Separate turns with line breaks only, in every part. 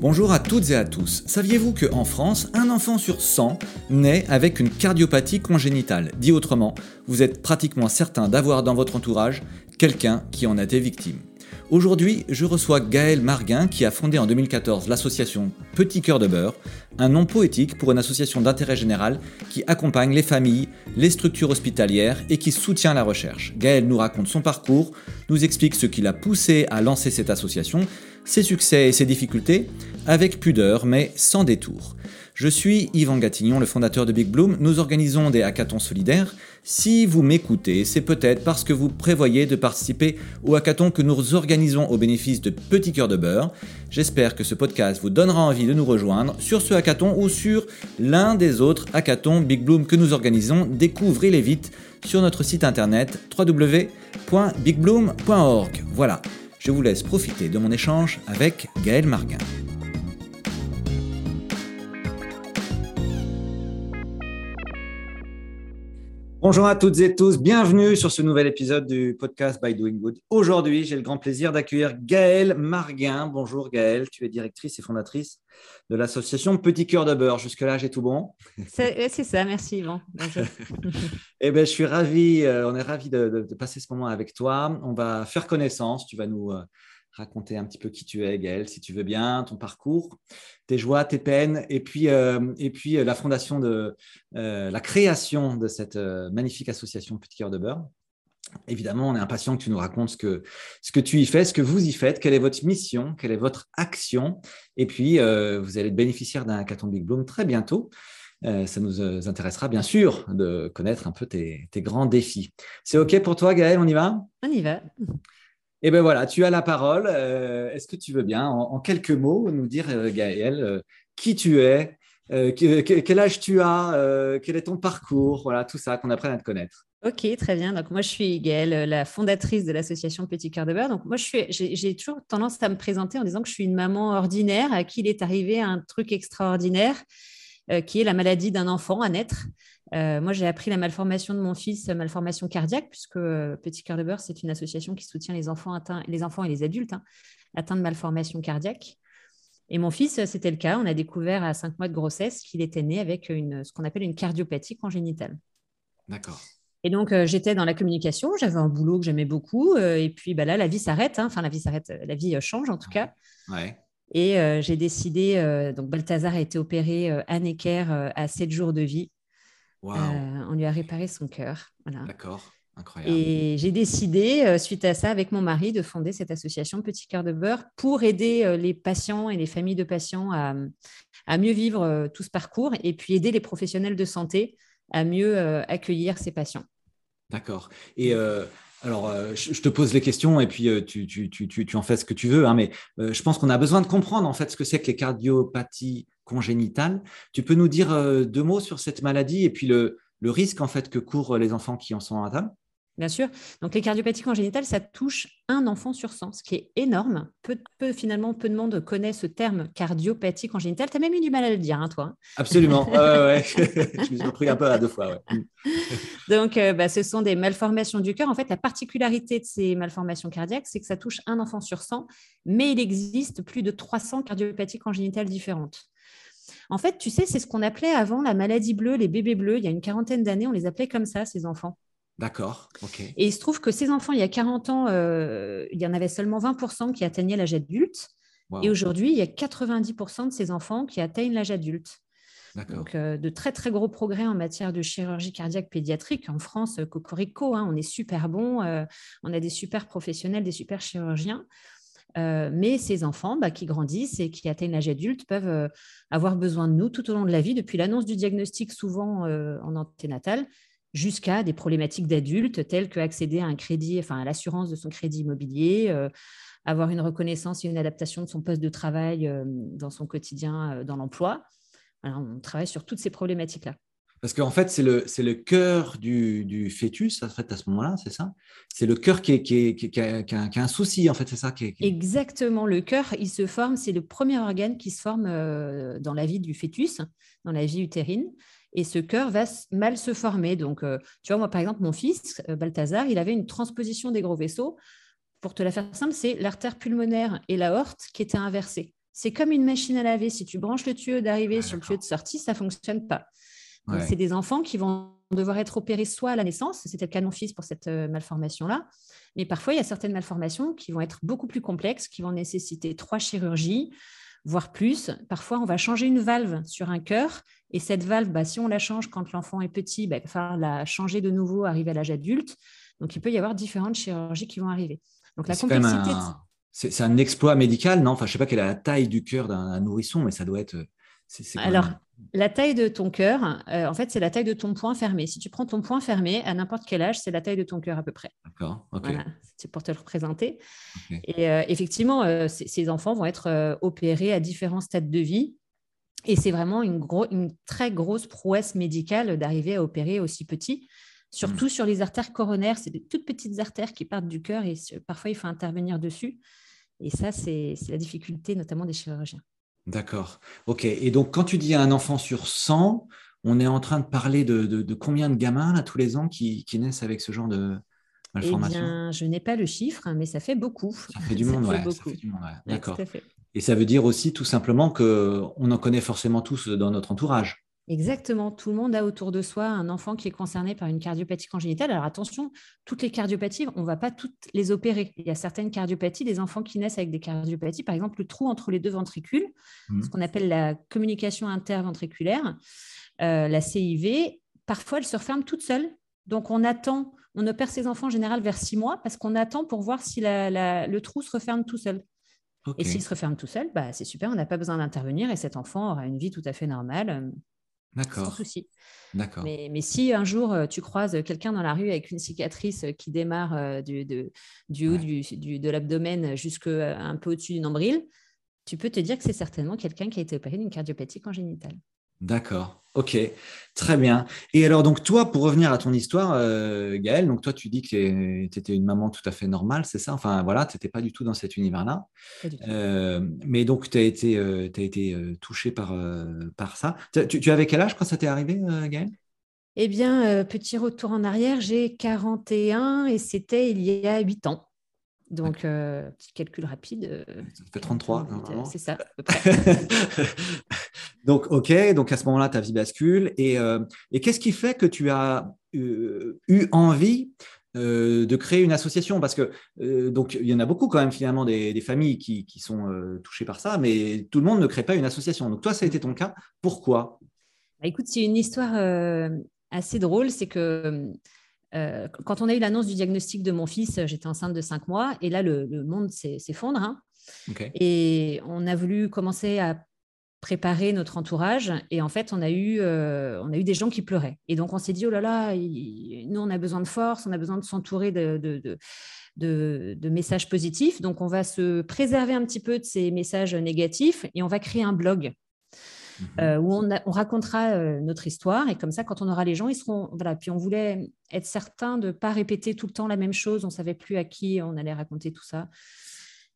Bonjour à toutes et à tous. Saviez-vous qu'en France, un enfant sur 100 naît avec une cardiopathie congénitale? Dit autrement, vous êtes pratiquement certain d'avoir dans votre entourage quelqu'un qui en a été victime. Aujourd'hui, je reçois Gaël Marguin qui a fondé en 2014 l'association Petit Cœur de Beurre, un nom poétique pour une association d'intérêt général qui accompagne les familles, les structures hospitalières et qui soutient la recherche. Gaël nous raconte son parcours, nous explique ce qui l'a poussé à lancer cette association, ses succès et ses difficultés, avec pudeur mais sans détour. Je suis Yvan Gatignon, le fondateur de Big Bloom. Nous organisons des hackathons solidaires. Si vous m'écoutez, c'est peut-être parce que vous prévoyez de participer au hackathon que nous organisons au bénéfice de Petit Cœur de Beurre. J'espère que ce podcast vous donnera envie de nous rejoindre sur ce hackathon ou sur l'un des autres hackathons Big Bloom que nous organisons. Découvrez-les vite sur notre site internet www.bigbloom.org. Voilà, je vous laisse profiter de mon échange avec Gaël Marguin. Bonjour à toutes et tous, bienvenue sur ce nouvel épisode du podcast By Doing Good. Aujourd'hui, j'ai le grand plaisir d'accueillir Gaëlle Marguin. Bonjour Gaëlle, tu es directrice et fondatrice de l'association Petit Cœur de Beurre. Jusque-là, j'ai tout bon
C'est ça, merci Yvan.
eh bien, je suis ravi, euh, on est ravi de, passer ce moment avec toi. On va faire connaissance, tu vas nous euh, raconter un petit peu qui tu es, Gaël, si tu veux bien, ton parcours, tes joies, tes peines, et puis, euh, et puis euh, la fondation de euh, la création de cette magnifique association Petit Cœur de Beurre. Évidemment, on est impatient que tu nous racontes ce que, ce que tu y fais, ce que vous y faites, quelle est votre mission, quelle est votre action. Et puis, vous allez être bénéficiaire d'un hackathon Big Bloom très bientôt. ça nous intéressera bien sûr de connaître un peu tes, tes grands défis. C'est OK pour toi, Gaël On y va?
On y va.
Eh bien voilà, tu as la parole. Euh, est-ce que tu veux bien, en, quelques mots, nous dire, euh, Gaël, euh, qui tu es, quel âge tu as, quel est ton parcours, voilà, tout ça, qu'on apprenne à te connaître.
Ok, très bien. Donc moi, je suis Gaëlle, la fondatrice de l'association Petit Cœur de Beurre. Donc moi, j'ai toujours tendance à me présenter en disant que je suis une maman ordinaire à qui il est arrivé un truc extraordinaire, qui est la maladie d'un enfant à naître. Euh, moi, j'ai appris la malformation de mon fils, malformation cardiaque, puisque euh, Petit Cœur de Beurre, c'est une association qui soutient les enfants, atteints, les enfants et les adultes hein, atteints de malformation cardiaque. Et mon fils, c'était le cas. On a découvert à cinq mois de grossesse qu'il était né avec une, ce qu'on appelle une cardiopathie congénitale.
D'accord.
Et donc, euh, j'étais dans la communication, j'avais un boulot que j'aimais beaucoup. et puis, bah, là, la vie s'arrête. Hein. Enfin, la vie s'arrête, la vie change en tout cas.
Ouais.
Et j'ai décidé, donc Balthazar a été opéré à Necker à sept jours de vie. Euh, on lui a réparé son cœur.
D'accord. Incroyable.
Et j'ai décidé, euh, suite à ça, avec mon mari, de fonder cette association Petit Cœur de Beurre pour aider euh, les patients et les familles de patients à, mieux vivre tout ce parcours et puis aider les professionnels de santé à mieux accueillir ces patients.
D'accord. Et alors, je te pose les questions et puis tu, tu, en fais ce que tu veux, hein, mais je pense qu'on a besoin de comprendre en fait ce que c'est que les cardiopathies congénitale. Tu peux nous dire euh, deux mots sur cette maladie et puis le, risque en fait que courent les enfants qui en sont atteints?
Bien sûr. Donc, les cardiopathies congénitales, ça touche un enfant sur 100, ce qui est énorme. Peu, peu, finalement, peu de monde connaît ce terme cardiopathie congénitale. Tu as même eu du mal à le dire, hein, toi. Hein.
Absolument. ouais, Je me suis repris un peu à deux fois.
Donc, euh, bah, ce sont des malformations du cœur. En fait, la particularité de ces malformations cardiaques, c'est que ça touche un enfant sur 100, mais il existe plus de 300 cardiopathies congénitales différentes. En fait, tu sais, c'est ce qu'on appelait avant la maladie bleue, les bébés bleus. Il y a une quarantaine d'années, on les appelait comme ça, ces enfants.
D'accord.
Et il se trouve que ces enfants, il y a 40 ans, euh, il y en avait seulement 20% qui atteignaient l'âge adulte. Et aujourd'hui, il y a 90% de ces enfants qui atteignent l'âge adulte. Donc, euh, de très, très gros progrès en matière de chirurgie cardiaque pédiatrique. En France, Cocorico, hein, on est super bon. Euh, on a des super professionnels, des super chirurgiens. Euh, mais ces enfants bah, qui grandissent et qui atteignent l'âge adulte peuvent euh, avoir besoin de nous tout au long de la vie, depuis l'annonce du diagnostic souvent euh, en anténatal, jusqu'à des problématiques d'adultes telles que accéder à un crédit, enfin à l'assurance de son crédit immobilier, avoir une reconnaissance et une adaptation de son poste de travail dans son quotidien dans l'emploi. on travaille sur toutes ces problématiques-là.
Parce qu'en fait, c'est le, c'est le cœur du, du, fœtus, en fait, à ce moment-là, c'est ça? C'est le cœur qui, est, qui, qui, a, qui, a, un souci, en fait, c'est ça qui
Exactement. Le cœur, il se forme, c'est le premier organe qui se forme euh, dans la vie du fœtus, dans la vie utérine. Et ce cœur va mal se former. Donc, tu vois, moi, par exemple, mon fils, Balthazar, il avait une transposition des gros vaisseaux. Pour te la faire simple, c'est l'artère pulmonaire et l'aorte qui étaient inversées. C'est comme une machine à laver. Si tu branches le tuyau d'arrivée sur le tuyau de sortie, ça ne fonctionne pas. C'est des enfants qui vont devoir être opérés soit à la naissance, c'était le cas de mon fils pour cette malformation-là, mais parfois il y a certaines malformations qui vont être beaucoup plus complexes, qui vont nécessiter trois chirurgies, voire plus. Parfois, on va changer une valve sur un cœur. Et cette valve, bah, si on la change quand l'enfant est petit, bah, il va falloir la changer de nouveau, arriver à l'âge adulte. Donc, il peut y avoir différentes chirurgies qui vont arriver. Donc, la complexité.
C'est un exploit médical, non? Enfin, je ne sais pas quelle est la taille du cœur d'un nourrisson, mais ça doit être.
Alors, la taille de ton cœur, euh, en fait, c'est la taille de ton poing fermé. Si tu prends ton poing fermé, à n'importe quel âge, c'est la taille de ton cœur à peu près.
D'accord, ok.
c'est pour te le représenter. Et euh, effectivement, euh, ces enfants vont être opérés à différents stades de vie. Et c'est vraiment une, une, très grosse prouesse médicale d'arriver à opérer aussi petit, surtout hmm. sur les artères coronaires. C'est des toutes petites artères qui partent du cœur et parfois il faut intervenir dessus. Et ça, c'est la difficulté notamment des chirurgiens.
D'accord. OK. Et donc, quand tu dis un enfant sur 100, on est en train de parler de, combien de gamins là, tous les ans qui, naissent avec ce genre de malformation?
Eh bien, Je n'ai pas le chiffre, mais ça fait beaucoup.
Ça fait du monde, oui. D'accord. Et ça veut dire aussi tout simplement qu'on en connaît forcément tous dans notre entourage.
Exactement. Tout le monde a autour de soi un enfant qui est concerné par une cardiopathie congénitale. Alors attention, toutes les cardiopathies, on ne va pas toutes les opérer. Il y a certaines cardiopathies, des enfants qui naissent avec des cardiopathies, par exemple le trou entre les deux ventricules, mmh. ce qu'on appelle la communication interventriculaire, euh, la CIV. Parfois, elle se referme toute seule. Donc on attend, on opère ces enfants en général vers six mois parce qu'on attend pour voir si le trou se referme tout seul. Et s'il se referme tout seul, bah, c'est super, on n'a pas besoin d'intervenir et cet enfant aura une vie tout à fait normale. D'accord. Sans souci. D'accord. Mais, mais, si un jour euh, tu croises quelqu'un dans la rue avec une cicatrice qui démarre euh, du, de, du haut du, de l'abdomen jusqu'un euh, peu au-dessus du nombril, tu peux te dire que c'est certainement quelqu'un qui a été opéré d'une cardiopathie congénitale.
D'accord. Ok, très bien. Et alors, donc, toi, pour revenir à ton histoire, euh, Gaëlle, donc toi, tu dis que tu étais une maman tout à fait normale, c'est ça? Enfin, voilà, tu n'étais pas du tout dans cet univers-là. Euh, mais donc, tu as été, euh, as été touchée par, par ça. Tu, tu, avais quel âge quand ça t'est arrivé, Gaëlle?
Eh bien, petit retour en arrière, j'ai 41 et c'était il y a 8 ans. Donc, euh, petit calcul rapide. Euh,
ça fait 33,
C'est ça,
donc, OK, donc à ce moment-là, ta vie bascule. Et, euh, et qu'est-ce qui fait que tu as eu envie de créer une association? Parce que, donc, il y en a beaucoup quand même, finalement, des, familles qui, qui sont touchées par ça, mais tout le monde ne crée pas une association. Donc, toi, ça a été ton cas. Pourquoi?
Bah, Écoute, c'est une histoire assez drôle. C'est que euh, quand on a eu l'annonce du diagnostic de mon fils, j'étais enceinte de cinq mois et là, le, monde s'effondre. Hein. Et on a voulu commencer à préparer notre entourage et en fait, on a eu, euh, on a eu des gens qui pleuraient. Et donc, on s'est dit, oh là là, nous, on a besoin de force, on a besoin de s'entourer de, de, de, messages positifs. Donc, on va se préserver un petit peu de ces messages négatifs et on va créer un blog. Euh, où on, racontera euh, notre histoire. Et comme ça, quand on aura les gens, ils seront. Voilà. Puis on voulait être certain de ne pas répéter tout le temps la même chose. On ne savait plus à qui on allait raconter tout ça.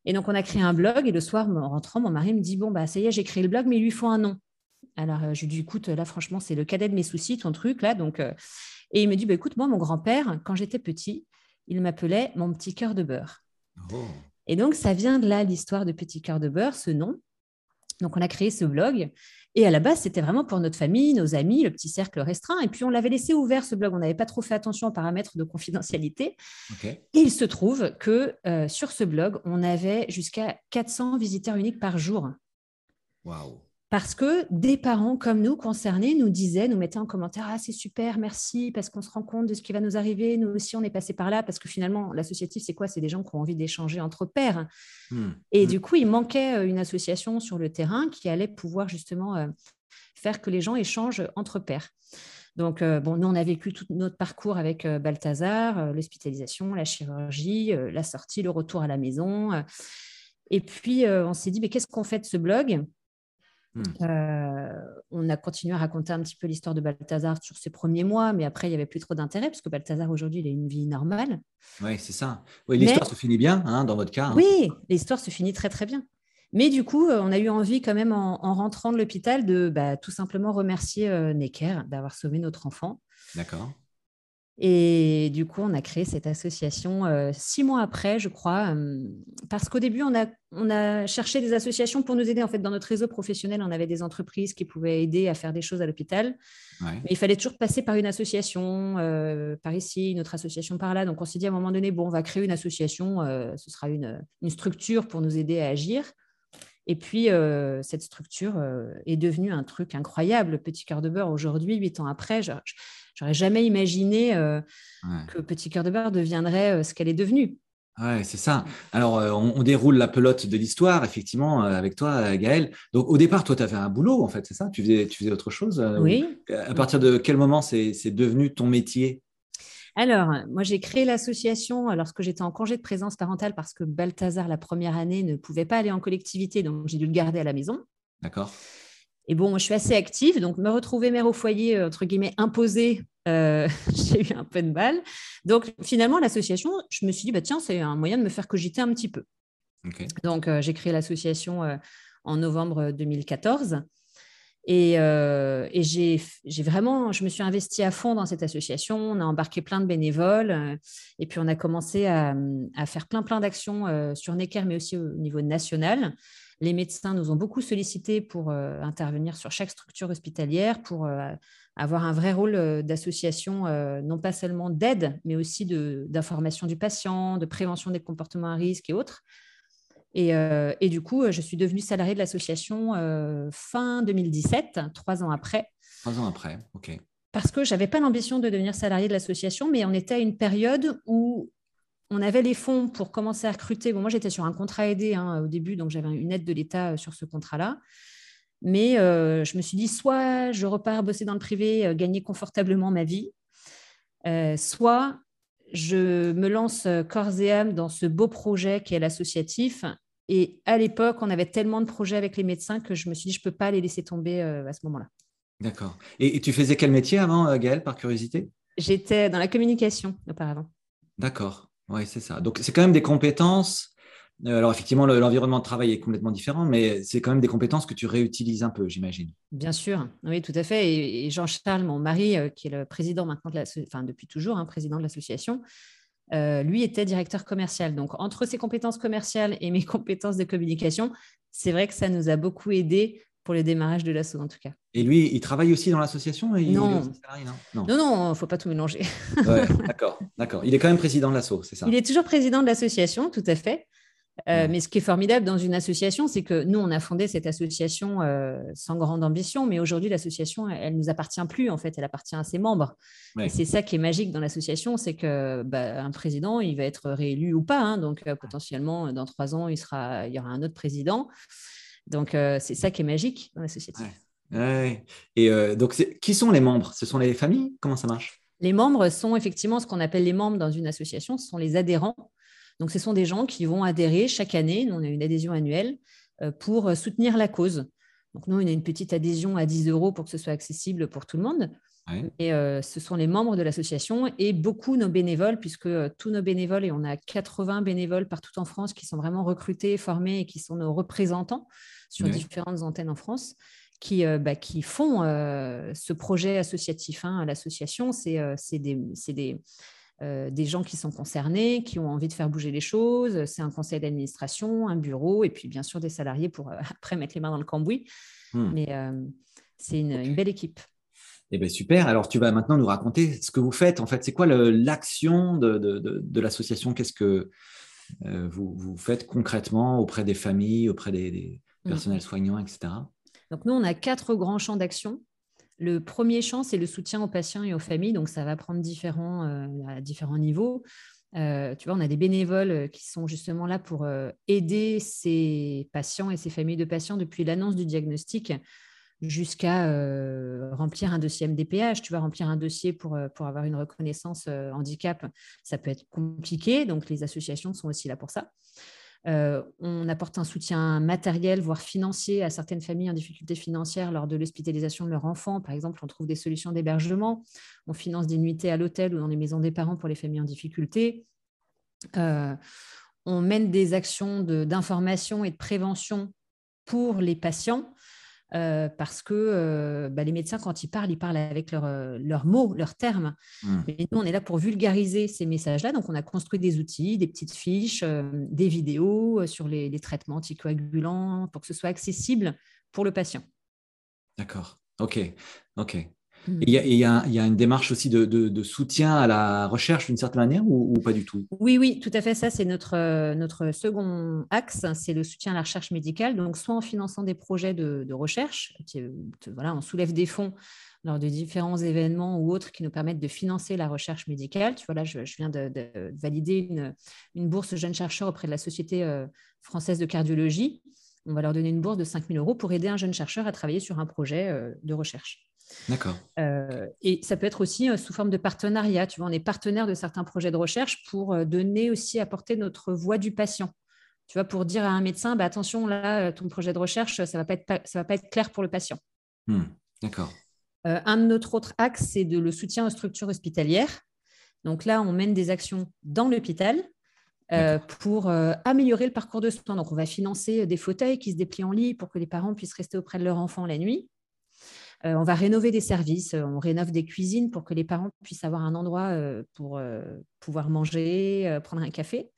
Et donc, on a créé un blog. Et le soir, en rentrant, mon mari me dit Bon, bah, ça y est, j'ai créé le blog, mais il lui faut un nom. Alors, euh, je lui dis Écoute, là, franchement, c'est le cadet de mes soucis, ton truc, là. Donc, Et il me dit bah, Écoute, moi, mon grand-père, quand j'étais petit, il m'appelait mon petit cœur de beurre. Oh. Et donc, ça vient de là, l'histoire de Petit cœur de beurre, ce nom. Donc, on a créé ce blog. Et à la base, c'était vraiment pour notre famille, nos amis, le petit cercle restreint. Et puis, on l'avait laissé ouvert, ce blog. On n'avait pas trop fait attention aux paramètres de confidentialité. Et il se trouve que euh, sur ce blog, on avait jusqu'à 400 visiteurs uniques par jour.
Waouh
parce que des parents comme nous concernés nous disaient, nous mettaient en commentaire Ah, c'est super, merci, parce qu'on se rend compte de ce qui va nous arriver. Nous aussi, on est passé par là, parce que finalement, l'associatif, c'est quoi? C'est des gens qui ont envie d'échanger entre pairs. Hmm. Et hmm. du coup, il manquait euh, une association sur le terrain qui allait pouvoir justement euh, faire que les gens échangent entre pairs. Donc, euh, bon, nous, on a vécu tout notre parcours avec Balthazar, l'hospitalisation, la chirurgie, la sortie, le retour à la maison. et puis, on s'est dit, mais qu'est-ce qu'on fait de ce blog? Hmm. Euh, on a continué à raconter un petit peu l'histoire de Balthazar sur ses premiers mois, mais après, il n'y avait plus trop d'intérêt parce que Balthazar, aujourd'hui, il a une vie normale.
Oui, c'est ça. Oui, l'histoire se finit bien, hein, dans votre cas. Hein.
Oui, l'histoire se finit très, très bien. Mais du coup, on a eu envie quand même en, rentrant de l'hôpital de bah, tout simplement remercier Necker d'avoir sauvé notre enfant.
D'accord.
Et du coup, on a créé cette association euh, six mois après, je crois, euh, parce qu'au début, on a, on a cherché des associations pour nous aider. En fait, dans notre réseau professionnel, on avait des entreprises qui pouvaient aider à faire des choses à l'hôpital. Mais il fallait toujours passer par une association, euh, par ici, une autre association par là. Donc, on s'est dit à un moment donné, bon, on va créer une association, ce sera une, une, structure pour nous aider à agir. Et puis, cette structure est devenue un truc incroyable. Petit cœur de beurre, aujourd'hui, huit ans après, je, J'aurais jamais imaginé euh, que Petit Cœur de Beurre deviendrait euh, ce qu'elle est devenue.
Ouais, c'est ça. Alors, euh, on, déroule la pelote de l'histoire, effectivement, avec toi, Gaëlle. Donc, au départ, toi, tu avais un boulot, en fait, c'est ça? Tu faisais, tu faisais autre chose
Oui.
À partir de quel moment c'est devenu ton métier?
Alors, moi, j'ai créé l'association lorsque j'étais en congé de présence parentale parce que Balthazar, la première année, ne pouvait pas aller en collectivité, donc j'ai dû le garder à la maison.
D'accord.
Et bon, je suis assez active, donc me retrouver mère au foyer, euh, entre guillemets, imposée, euh, j'ai eu un peu de mal. Donc finalement, l'association, je me suis dit, bah, tiens, c'est un moyen de me faire cogiter un petit peu. Donc euh, j'ai créé l'association en novembre 2014. Et, et j'ai vraiment, je me suis investie à fond dans cette association. On a embarqué plein de bénévoles et puis on a commencé à, faire plein plein d'actions sur Necker, mais aussi au niveau national. Les médecins nous ont beaucoup sollicité pour euh, intervenir sur chaque structure hospitalière, pour euh, avoir un vrai rôle euh, d'association, non pas seulement d'aide, mais aussi d'information du patient, de prévention des comportements à risque et autres. Et, et du coup, je suis devenue salariée de l'association fin 2017, trois ans après.
Trois ans après, ok
parce que je n'avais pas l'ambition de devenir salariée de l'association, mais on était à une période où on avait les fonds pour commencer à recruter. Bon, moi, j'étais sur un contrat aidé hein, au début, donc j'avais une aide de l'État euh, sur ce contrat-là. Mais euh, je me suis dit, soit je repars bosser dans le privé, euh, gagner confortablement ma vie, soit je me lance corps et âme dans ce beau projet qui est l'associatif. Et à l'époque, on avait tellement de projets avec les médecins que je me suis dit, je ne peux pas les laisser tomber à ce moment-là.
D'accord. Et, tu faisais quel métier avant, Gaëlle, par curiosité?
J'étais dans la communication auparavant.
D'accord. Oui, c'est ça. Donc, c'est quand même des compétences. Euh, alors, effectivement, l'environnement de travail est complètement différent, mais c'est quand même des compétences que tu réutilises un peu, j'imagine.
Bien sûr, oui, tout à fait. Et, Jean-Charles, mon mari, euh, qui est le président maintenant, de la, enfin, depuis toujours, hein, président de l'association, euh, lui était directeur commercial. Donc, entre ses compétences commerciales et mes compétences de communication, c'est vrai que ça nous a beaucoup aidé pour le démarrage de l'assaut, en tout cas.
Et lui, il travaille aussi dans l'association
non. non? non, il ne faut pas tout mélanger.
d'accord, d'accord. Il est quand même président de l'assaut, c'est ça?
Il est toujours président de l'association, tout à fait. Euh, mais ce qui est formidable dans une association, c'est que nous, on a fondé cette association euh, sans grande ambition, mais aujourd'hui, l'association, elle ne nous appartient plus, en fait, elle appartient à ses membres. Et c'est ça qui est magique dans l'association, c'est que bah, un président, il va être réélu ou pas, hein. donc euh, potentiellement, dans trois ans, il, sera, il y aura un autre président. Donc, c'est ça qui est magique dans la société.
Et donc, qui sont les membres? Ce sont les familles? Comment ça marche?
Les membres sont effectivement ce qu'on appelle les membres dans une association, ce sont les adhérents. Donc, ce sont des gens qui vont adhérer chaque année, nous, on a une adhésion annuelle, euh, pour soutenir la cause. Donc, nous, on a une petite adhésion à 10 euros pour que ce soit accessible pour tout le monde. Et ce sont les membres de l'association et beaucoup nos bénévoles, puisque tous nos bénévoles, et on a 80 bénévoles partout en France qui sont vraiment recrutés, formés et qui sont nos représentants sur différentes antennes en France qui, euh, bah, qui font euh, ce projet associatif. Hein, L'association, c'est euh, des, des, des, gens qui sont concernés, qui ont envie de faire bouger les choses. C'est un conseil d'administration, un bureau, et puis bien sûr des salariés pour après mettre les mains dans le cambouis. Hmm. Mais c'est une, une, belle équipe.
Eh bien, super. Alors, tu vas maintenant nous raconter ce que vous faites. En fait, c'est quoi l'action de, de, de, l'association? Qu'est-ce que vous, vous, faites concrètement auprès des familles, auprès des, Mm. personnel soignant, etc.
Donc nous, on a quatre grands champs d'action. Le premier champ, c'est le soutien aux patients et aux familles. Donc ça va prendre différents, euh, différents niveaux. Euh, tu vois, on a des bénévoles euh, qui sont justement là pour aider ces patients et ces familles de patients depuis l'annonce du diagnostic jusqu'à remplir un dossier MDPH. Tu vas remplir un dossier pour avoir une reconnaissance handicap, ça peut être compliqué. Donc les associations sont aussi là pour ça. Euh, on apporte un soutien matériel, voire financier, à certaines familles en difficulté financière lors de l'hospitalisation de leur enfant. Par exemple, on trouve des solutions d'hébergement. On finance des nuitées à l'hôtel ou dans les maisons des parents pour les familles en difficulté. Euh, on mène des actions d'information et de prévention pour les patients euh, parce que euh, bah, les médecins, quand ils parlent, ils parlent avec euh, leurs mots, leurs termes. Mmh. Mais nous, on est là pour vulgariser ces messages-là. Donc, on a construit des outils, des petites fiches, des vidéos sur les, les, traitements anticoagulants pour que ce soit accessible pour le patient.
D'accord. OK. OK. Mm. Il y, a, une démarche aussi de, soutien à la recherche d'une certaine manière ou, pas du tout?
Oui, oui, tout à fait. Ça, c'est notre, euh, notre second axe, c'est le soutien à la recherche médicale. Donc, soit en finançant des projets de, recherche, voilà, on soulève des fonds lors de différents événements ou autres qui nous permettent de financer la recherche médicale. Tu vois, là, je, viens de, valider une, bourse jeunes chercheurs auprès de la Société euh, française de cardiologie. On va leur donner une bourse de 5 000 euros pour aider un jeune chercheur à travailler sur un projet euh, de recherche.
D'accord.
Euh, et ça peut être aussi euh, sous forme de partenariat. Tu vois, on est partenaire de certains projets de recherche pour euh, donner aussi, apporter notre voix du patient. Tu vois, pour dire à un médecin, bah, attention, là, ton projet de recherche, ça ne va, pas être, ça va pas être clair pour le patient.
Hmm, d'accord.
un de notre autre axe, c'est de le soutien aux structures hospitalières. Donc là, on mène des actions dans l'hôpital pour améliorer le parcours de soins. Donc, on va financer des fauteuils qui se déplient en lit pour que les parents puissent rester auprès de leur enfant la nuit. Euh, on va rénover des services, euh, on rénove des cuisines pour que les parents puissent avoir un endroit euh, pour pouvoir manger, prendre un café.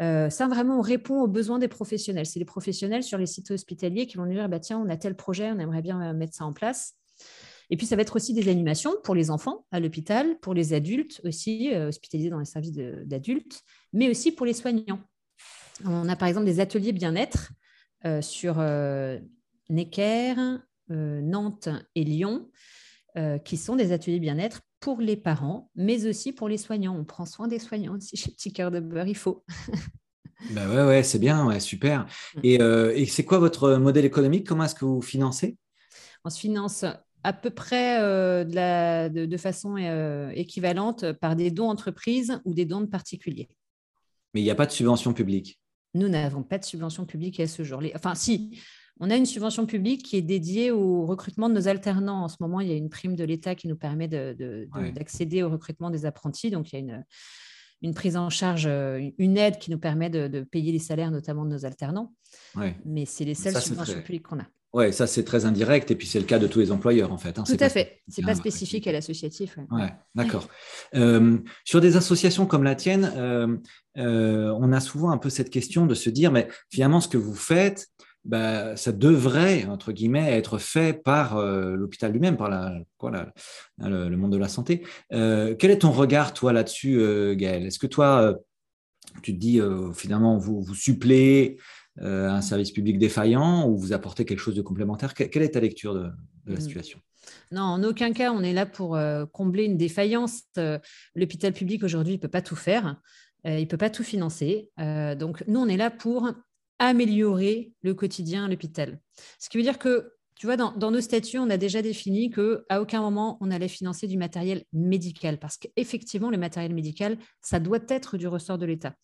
ça, vraiment, on répond aux besoins des professionnels. C'est les professionnels sur les sites hospitaliers qui vont nous dire bah, tiens, on a tel projet, on aimerait bien mettre ça en place. Et puis, ça va être aussi des animations pour les enfants à l'hôpital, pour les adultes aussi, hospitalisés dans les services d'adultes, mais aussi pour les soignants. On a par exemple des ateliers bien-être sur Necker, Nantes et Lyon, euh, qui sont des ateliers bien-être pour les parents, mais aussi pour les soignants. On prend soin des soignants aussi chez Petit Cœur de Beurre, il faut.
bah ouais, ouais c'est bien, ouais, super. Mm. Euh, et, c'est quoi votre modèle économique? Comment est-ce que vous financez?
On se finance à peu près de, de, façon équivalente par des dons entreprises ou des dons de particuliers.
Mais il n'y a pas de subvention publique?
Nous n'avons pas de subvention publique à ce jour. Enfin, si, on a une subvention publique qui est dédiée au recrutement de nos alternants. En ce moment, il y a une prime de l'État qui nous permet d'accéder au recrutement des apprentis. Donc, il y a une, prise en charge, euh, une aide qui nous permet de, payer les salaires, notamment de nos alternants. Mais c'est les seules subventions publiques qu'on a.
Oui, ça c'est très indirect et puis c'est le cas de tous les employeurs en fait.
Hein. Tout à fait. C'est pas spécifique à l'associatif.
Ouais. d'accord. Euh, sur des associations comme la tienne, euh, on a souvent un peu cette question de se dire, mais finalement ce que vous faites, bah, ça devrait, entre guillemets, être fait par euh, l'hôpital lui-même, par la, le, monde de la santé. Euh, quel est ton regard, toi, là-dessus, euh, Gaël Est-ce que toi, tu te dis, finalement, vous, vous suppléez un service public défaillant ou vous apportez quelque chose de complémentaire? Quelle est ta lecture de, la mmh. situation?
Non, en aucun cas, on est là pour combler une défaillance. L'hôpital public aujourd'hui, il ne peut pas tout faire. il ne peut pas tout financer. donc, nous, on est là pour améliorer le quotidien à l'hôpital. Ce qui veut dire que, tu vois, dans, nos statuts, on a déjà défini qu'à aucun moment on allait financer du matériel médical, parce qu'effectivement, le matériel médical, ça doit être du ressort de l'État.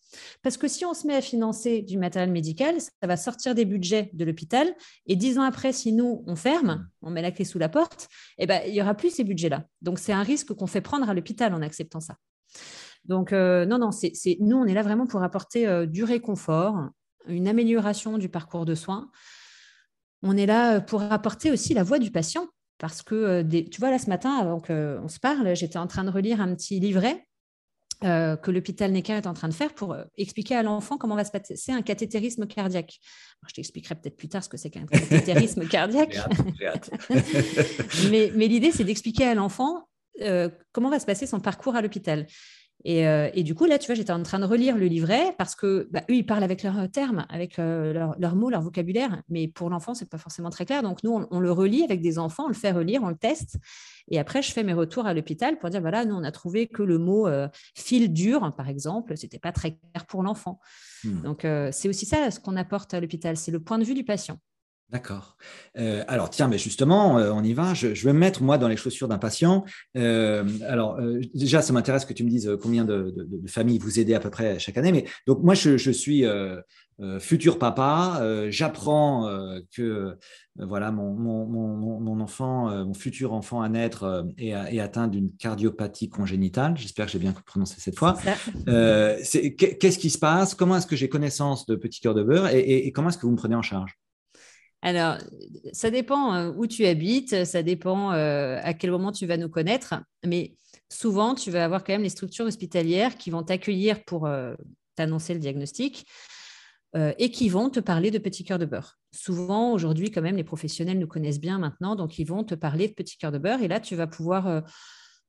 Parce que si on se met à financer du matériel médical, ça va sortir des budgets de l'hôpital, et dix ans après, si nous, on ferme, on met la clé sous la porte, eh ben, il n'y aura plus ces budgets-là. Donc, c'est un risque qu'on fait prendre à l'hôpital en acceptant ça. Donc, euh, non, non, c'est, nous, on est là vraiment pour apporter euh, du réconfort, une amélioration du parcours de soins. On est là pour apporter aussi la voix du patient. Parce que, euh, tu vois, là, ce matin, avant qu'on se parle, j'étais en train de relire un petit livret euh, que l'hôpital Necker est en train de faire pour euh, expliquer à l'enfant comment va se passer un cathétérisme cardiaque. je t'expliquerai peut-être plus tard ce que c'est qu'un cathétérisme cardiaque. mais, mais l'idée, c'est d'expliquer à l'enfant comment va se passer son parcours à l'hôpital. Euh, et, du coup, là, tu vois, j'étais en train de relire le livret parce que bah, eux, ils parlent avec leurs termes, avec euh, leurs mots, leur vocabulaire. Mais pour l'enfant, c'est pas forcément très clair. Donc, nous, on, le relit avec des enfants, on le fait relire, on le teste. Et après, je fais mes retours à l'hôpital pour dire voilà, nous, on a trouvé que le mot euh, fil dur, par exemple, c'était pas très clair pour l'enfant. Hmm. Donc, c'est aussi ça ce qu'on apporte à l'hôpital, c'est le point de vue du patient.
D'accord. Euh, alors, tiens, mais justement, euh, on y va. Je, vais me mettre, moi, dans les chaussures d'un patient. Euh, alors, déjà, ça m'intéresse que tu me dises combien de, familles vous aidez à peu près chaque année. Mais donc, moi, je, suis futur papa. J'apprends que voilà, mon, enfant, mon futur enfant à naître est, atteint d'une cardiopathie congénitale. J'espère que j'ai bien prononcé cette fois. Qu'est-ce qui se passe? Comment est-ce que j'ai connaissance de Petit Cœur de Beurre? Et comment est-ce que vous me prenez en charge?
Alors, ça dépend où tu habites, ça dépend à quel moment tu vas nous connaître, mais souvent, tu vas avoir quand même les structures hospitalières qui vont t'accueillir pour t'annoncer le diagnostic et qui vont te parler de petits cœurs de beurre. Souvent, aujourd'hui, quand même, les professionnels nous connaissent bien maintenant, donc ils vont te parler de petits cœurs de beurre, et là, tu vas pouvoir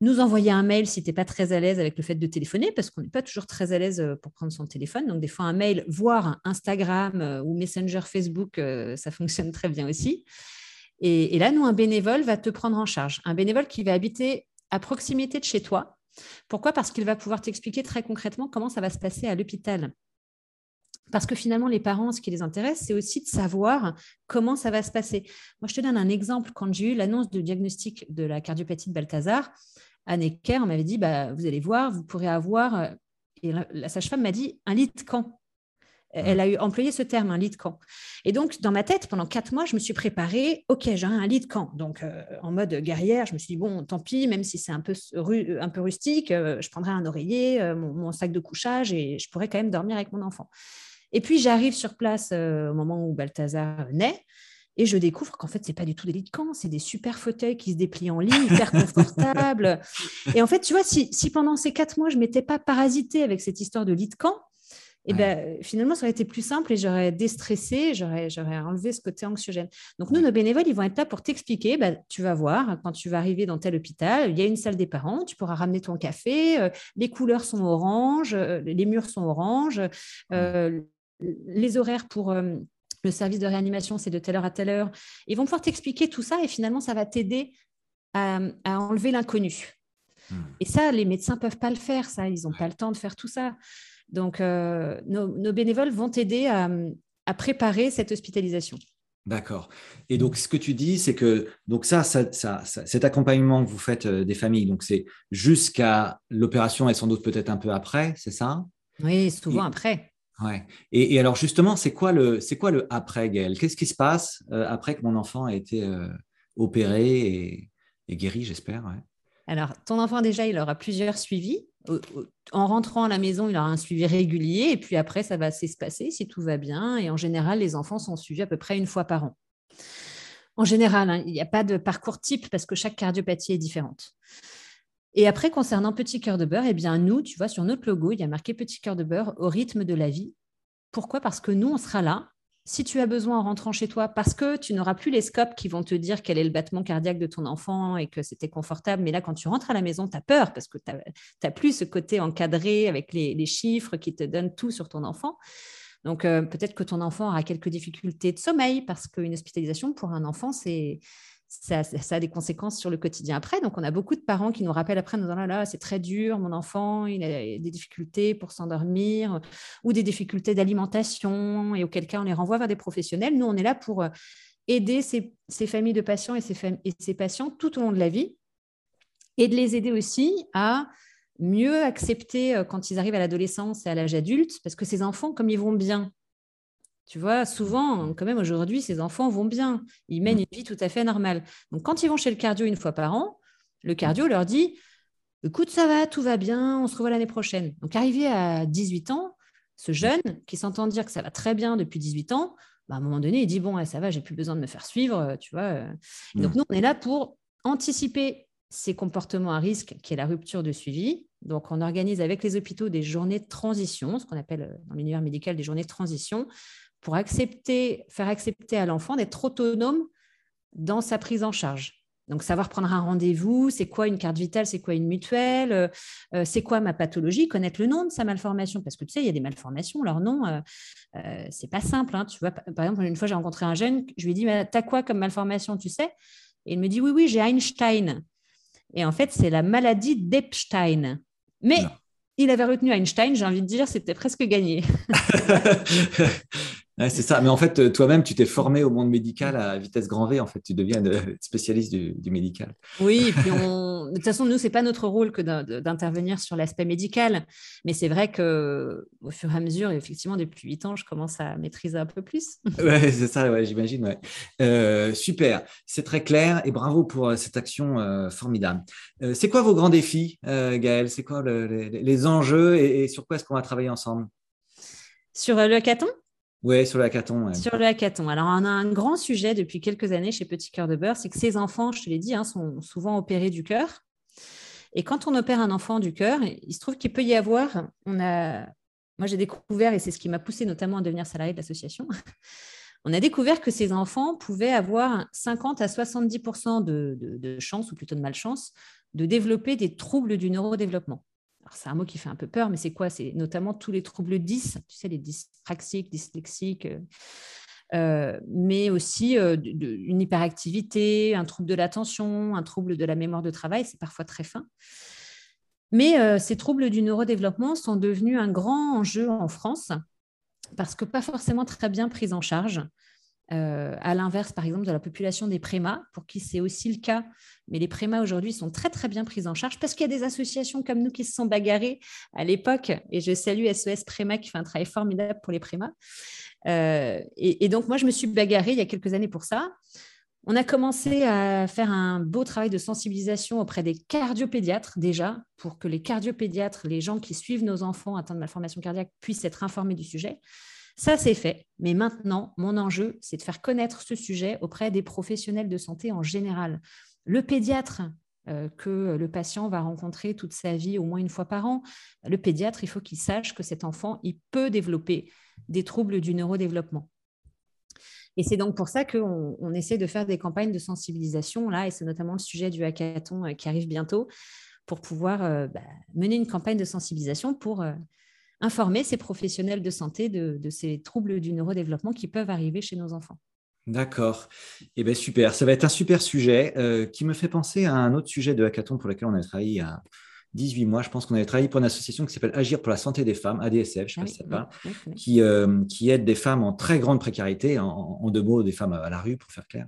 nous envoyer un mail si tu n'es pas très à l'aise avec le fait de téléphoner, parce qu'on n'est pas toujours très à l'aise euh, pour prendre son téléphone. Donc, des fois, un mail, voire Instagram euh, ou Messenger Facebook, euh, ça fonctionne très bien aussi. Et, là, nous, un bénévole va te prendre en charge. Un bénévole qui va habiter à proximité de chez toi. Pourquoi? Parce qu'il va pouvoir t'expliquer très concrètement comment ça va se passer à l'hôpital. Parce que finalement, les parents, ce qui les intéresse, c'est aussi de savoir comment ça va se passer. Moi, je te donne un exemple. Quand j'ai eu l'annonce de diagnostic de la cardiopathie de Balthazar, Anne Ecker m'avait dit bah, Vous allez voir, vous pourrez avoir. Euh, et la, sage-femme m'a dit un lit de camp. Elle a eu employé ce terme, un lit de camp. Et donc, dans ma tête, pendant quatre mois, je me suis préparée, OK, j'ai un lit de camp. Donc, euh, en mode guerrière, je me suis dit, bon, tant pis, même si c'est un peu, un peu rustique, euh, je prendrai un oreiller, mon, sac de couchage et je pourrais quand même dormir avec mon enfant. Et puis, j'arrive sur place au moment où Balthazar naît. Et je découvre qu'en fait, c'est pas du tout des lits de camp, c'est des super fauteuils qui se déplient en ligne, hyper confortables. et en fait, tu vois, si, pendant ces quatre mois, je m'étais pas parasité avec cette histoire de lit de camp, et eh ben, finalement, ça aurait été plus simple et j'aurais déstressé, j'aurais, j'aurais enlevé ce côté anxiogène. Donc, nous, nos bénévoles, ils vont être là pour t'expliquer. Bah, tu vas voir, quand tu vas arriver dans tel hôpital, il y a une salle des parents, tu pourras ramener ton café, euh, les couleurs sont orange, euh, les murs sont orange, euh, les horaires pour le service de réanimation, c'est de telle heure à telle heure. Ils vont pouvoir t'expliquer tout ça et finalement, ça va t'aider à, enlever l'inconnu. Hmm. Et ça, les médecins ne peuvent pas le faire, ça. Ils n'ont pas le temps de faire tout ça. Donc, euh, nos, bénévoles vont t'aider à, préparer cette hospitalisation.
D'accord. Et donc, ce que tu dis, c'est que donc ça, ça, cet accompagnement que vous faites euh, des familles, donc c'est jusqu'à l'opération et sans doute peut-être un peu après, c'est ça?
Oui, souvent après.
Ouais. Et, alors justement, c'est quoi le après Gaël? Qu'est-ce qui se passe euh, après que mon enfant a été euh, opéré et, guéri, j'espère
Alors, ton enfant déjà, il aura plusieurs suivis. En rentrant à la maison, il aura un suivi régulier et puis après, ça va s'espacer si tout va bien. Et en général, les enfants sont suivis à peu près une fois par an. En général, hein, il n'y a pas de parcours type parce que chaque cardiopathie est différente. Et après, concernant Petit Cœur de Beurre, eh bien, nous, tu vois, sur notre logo, il y a marqué Petit Cœur de Beurre au rythme de la vie. Pourquoi? Parce que nous, on sera là. Si tu as besoin en rentrant chez toi, parce que tu n'auras plus les scopes qui vont te dire quel est le battement cardiaque de ton enfant et que c'était confortable, mais là, quand tu rentres à la maison, tu as peur parce que tu n'as plus ce côté encadré avec les, chiffres qui te donnent tout sur ton enfant. Donc, euh, peut-être que ton enfant aura quelques difficultés de sommeil parce qu'une hospitalisation pour un enfant, c'est ça, a des conséquences sur le quotidien après. Donc, on a beaucoup de parents qui nous rappellent après, nous disant là, là c'est très dur, mon enfant, il a des difficultés pour s'endormir ou des difficultés d'alimentation, et auquel cas, on les renvoie vers des professionnels. Nous, on est là pour euh, aider ces, familles de patients et ces, et ces patients tout au long de la vie et de les aider aussi à mieux accepter euh, quand ils arrivent à l'adolescence et à l'âge adulte, parce que ces enfants, comme ils vont bien, tu vois, souvent, quand même, aujourd'hui, ces enfants vont bien. Ils mènent une vie tout à fait normale. Donc, quand ils vont chez le cardio une fois par an, le cardio leur dit Écoute, ça va, tout va bien, on se revoit l'année prochaine. Donc, arrivé à 18 ans, ce jeune qui s'entend dire que ça va très bien depuis 18 ans, bah, à un moment donné, il dit Bon, ça va, j'ai plus besoin de me faire suivre, tu vois. donc, mmh. nous, on est là pour anticiper ces comportements à risque, qui est la rupture de suivi. Donc, on organise avec les hôpitaux des journées de transition, ce qu'on appelle euh, dans l'univers médical des journées de transition, pour accepter, faire accepter à l'enfant d'être autonome dans sa prise en charge. Donc, savoir prendre un rendez-vous, c'est quoi une carte vitale, c'est quoi une mutuelle, euh, euh, c'est quoi ma pathologie, connaître le nom de sa malformation, parce que tu sais, il y a des malformations, leur nom, euh, euh c'est pas simple. Hein, tu vois, par exemple, une fois, j'ai rencontré un jeune, je lui ai dit, t'as quoi comme malformation, tu sais? Et il me dit, oui, oui, j'ai Einstein. Et en fait, c'est la maladie d'Epstein. Mais il avait retenu Einstein, j'ai envie de dire, c'était presque gagné.
c'est ça. Mais en fait, euh, toi-même, tu t'es formé au monde médical à vitesse grand V. En fait, tu deviens spécialiste du, médical.
Oui, et puis de toute façon, nous, c'est pas notre rôle que d'intervenir sur l'aspect médical. Mais c'est vrai que au fur et à mesure, effectivement, depuis huit ans, je commence à maîtriser un peu plus.
Oui, c'est ça, ouais, j'imagine. Ouais. Euh, super, c'est très clair et bravo pour euh, cette action formidable. c'est quoi vos grands défis, Gaël C'est quoi les, enjeux et, sur quoi est-ce qu'on va travailler ensemble?
Sur le caton
Oui, sur le hackathon.
Sur le hackathon. Alors, on a un grand sujet depuis quelques années chez Petit Cœur de Beurre, c'est que ces enfants, je te l'ai dit, hein, sont souvent opérés du cœur. Et quand on opère un enfant du cœur, il se trouve qu'il peut y avoir, on a, moi j'ai découvert, et c'est ce qui m'a poussé notamment à devenir salarié de l'association, on a découvert que ces enfants pouvaient avoir 50 à 70 de, de, chance, ou plutôt de malchance, de développer des troubles du neurodéveloppement. C'est un mot qui fait un peu peur, mais c'est quoi? C'est notamment tous les troubles 10, tu sais, les dyspraxiques, dyslexiques, euh, euh, mais aussi euh, une hyperactivité, un trouble de l'attention, un trouble de la mémoire de travail, c'est parfois très fin. Mais ces troubles du neurodéveloppement sont devenus un grand enjeu en France parce que pas forcément très bien pris en charge. Euh, à l'inverse, par exemple, de la population des prémas, pour qui c'est aussi le cas. Mais les prémas aujourd'hui sont très, très bien pris en charge parce qu'il y a des associations comme nous qui se sont bagarrées à l'époque. Et je salue SES Préma qui fait un travail formidable pour les prémas. Euh, et, donc, moi, je me suis bagarrée il y a quelques années pour ça. On a commencé à faire un beau travail de sensibilisation auprès des cardiopédiatres déjà, pour que les cardiopédiatres, les gens qui suivent nos enfants atteints de malformation cardiaque, puissent être informés du sujet. Ça, c'est fait. Mais maintenant, mon enjeu, c'est de faire connaître ce sujet auprès des professionnels de santé en général. Le pédiatre euh, que le patient va rencontrer toute sa vie au moins une fois par an, le pédiatre, il faut qu'il sache que cet enfant, il peut développer des troubles du neurodéveloppement. Et c'est donc pour ça qu'on essaie de faire des campagnes de sensibilisation, là, et c'est notamment le sujet du hackathon euh, qui arrive bientôt, pour pouvoir euh, bah, mener une campagne de sensibilisation pour informer ces professionnels de santé de, ces troubles du neurodéveloppement qui peuvent arriver chez nos enfants.
D'accord. Eh bien, super. Ça va être un super sujet euh, qui me fait penser à un autre sujet de hackathon pour lequel on a travaillé il y a 18 mois. Je pense qu'on avait travaillé pour une association qui s'appelle Agir pour la santé des femmes, ADSF, je ne sais pas si ça parle, qui, euh, qui, aide des femmes en très grande précarité, en, deux mots, des femmes à la rue, pour faire clair.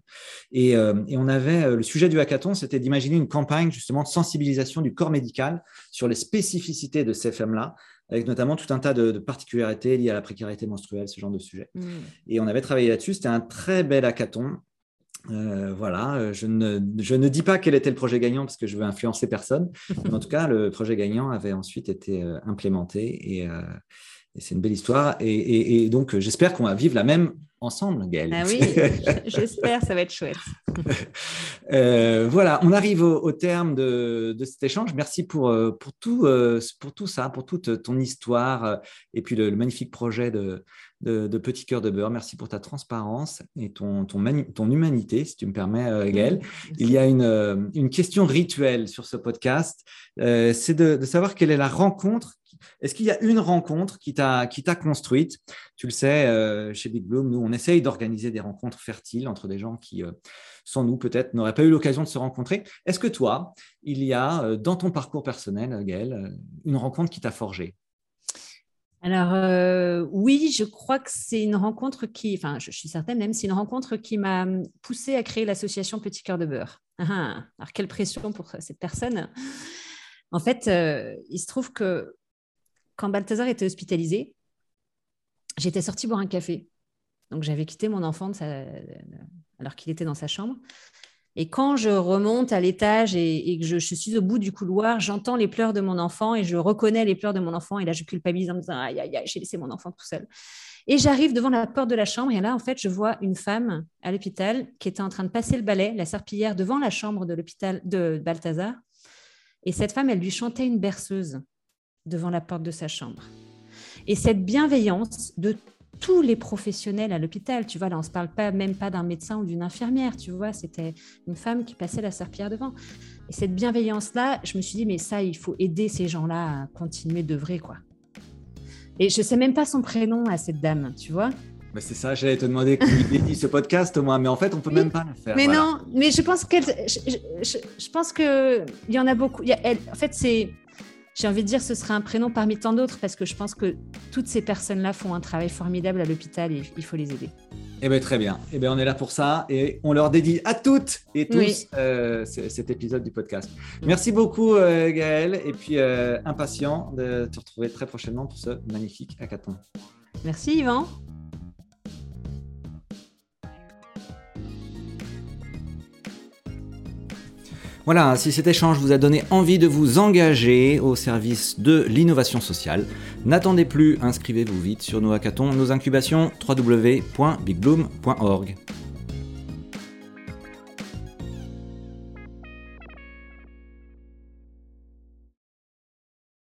Et, euh, et on avait le sujet du hackathon, c'était d'imaginer une campagne justement de sensibilisation du corps médical sur les spécificités de ces femmes-là avec notamment tout un tas de, particularités liées à la précarité menstruelle, ce genre de sujet. Mm. Et on avait travaillé là-dessus. C'était un très bel hackathon. Euh, voilà, je ne, je ne, dis pas quel était le projet gagnant parce que je veux influencer personne. Mais en tout cas, le projet gagnant avait ensuite été euh, implémenté et, euh, et c'est une belle histoire. Et, donc, j'espère qu'on va vivre la même ensemble, Gaëlle.
Ah oui, j'espère, ça va être chouette.
Euh, voilà, on arrive au, terme de, cet échange. Merci pour, euh, pour, tout, euh, pour tout ça, pour toute ton histoire et puis le, magnifique projet de, de, Petit Cœur de Beurre. Merci pour ta transparence et ton, ton, ton humanité, si tu me permets, Gaëlle. Il y a une, une, question rituelle sur ce podcast. c'est de, de savoir quelle est la rencontre est-ce qu'il y a une rencontre qui t'a construite? Tu le sais, euh, chez Big Bloom, nous, on essaye d'organiser des rencontres fertiles entre des gens qui, euh, sans nous, peut-être, n'auraient pas eu l'occasion de se rencontrer. Est-ce que toi, il y a, euh, dans ton parcours personnel, Gaëlle, une rencontre qui t'a forgé
alors oui, je crois que c'est une rencontre qui, enfin je, suis certaine même, c'est une rencontre qui m'a poussée à créer l'association Petit Cœur de Beurre. Ah, ah. alors quelle pression pour cette personne En fait, il se trouve que quand Balthazar était hospitalisé, j'étais sortie boire un café. Donc j'avais quitté mon enfant alors qu'il était dans sa chambre. Et quand je remonte à l'étage et, que je, suis au bout du couloir, j'entends les pleurs de mon enfant et je reconnais les pleurs de mon enfant. Et là, je culpabilise en me disant Aïe, aïe, aïe, j'ai laissé mon enfant tout seul. Et j'arrive devant la porte de la chambre. Et là, en fait, je vois une femme à l'hôpital qui était en train de passer le balai, la serpillière, devant la chambre de l'hôpital de Balthazar. Et cette femme, elle lui chantait une berceuse devant la porte de sa chambre. Et cette bienveillance de tous les professionnels à l'hôpital, tu vois, là on ne se parle pas même pas d'un médecin ou d'une infirmière, tu vois, c'était une femme qui passait la serpillière devant. Et cette bienveillance-là, je me suis dit, mais ça, il faut aider ces gens-là à continuer d'œuvrer, quoi. Et je ne sais même pas son prénom à cette dame, tu vois.
Mais c'est ça, j'allais te demander qui dit ce podcast, moi, mais en fait, on peut même pas le faire.
Mais non, mais je pense qu'elle, je, pense que il y en a beaucoup. en fait, c'est j'ai envie de dire ce serait un prénom parmi tant d'autres parce que je pense que toutes ces personnes-là font un travail formidable à l'hôpital et il faut les aider.
Eh bien, très bien. Eh bien, on est là pour ça et on leur dédie à toutes et tous euh, cet épisode du podcast. Merci beaucoup, euh, Gaëlle, et puis euh, impatient de te retrouver très prochainement pour ce magnifique hackathon.
Merci, Yvan.
Voilà, si cet échange vous a donné envie de vous engager au service de l'innovation sociale, n'attendez plus, inscrivez-vous vite sur nos hackathons, nos incubations, www.bigbloom.org.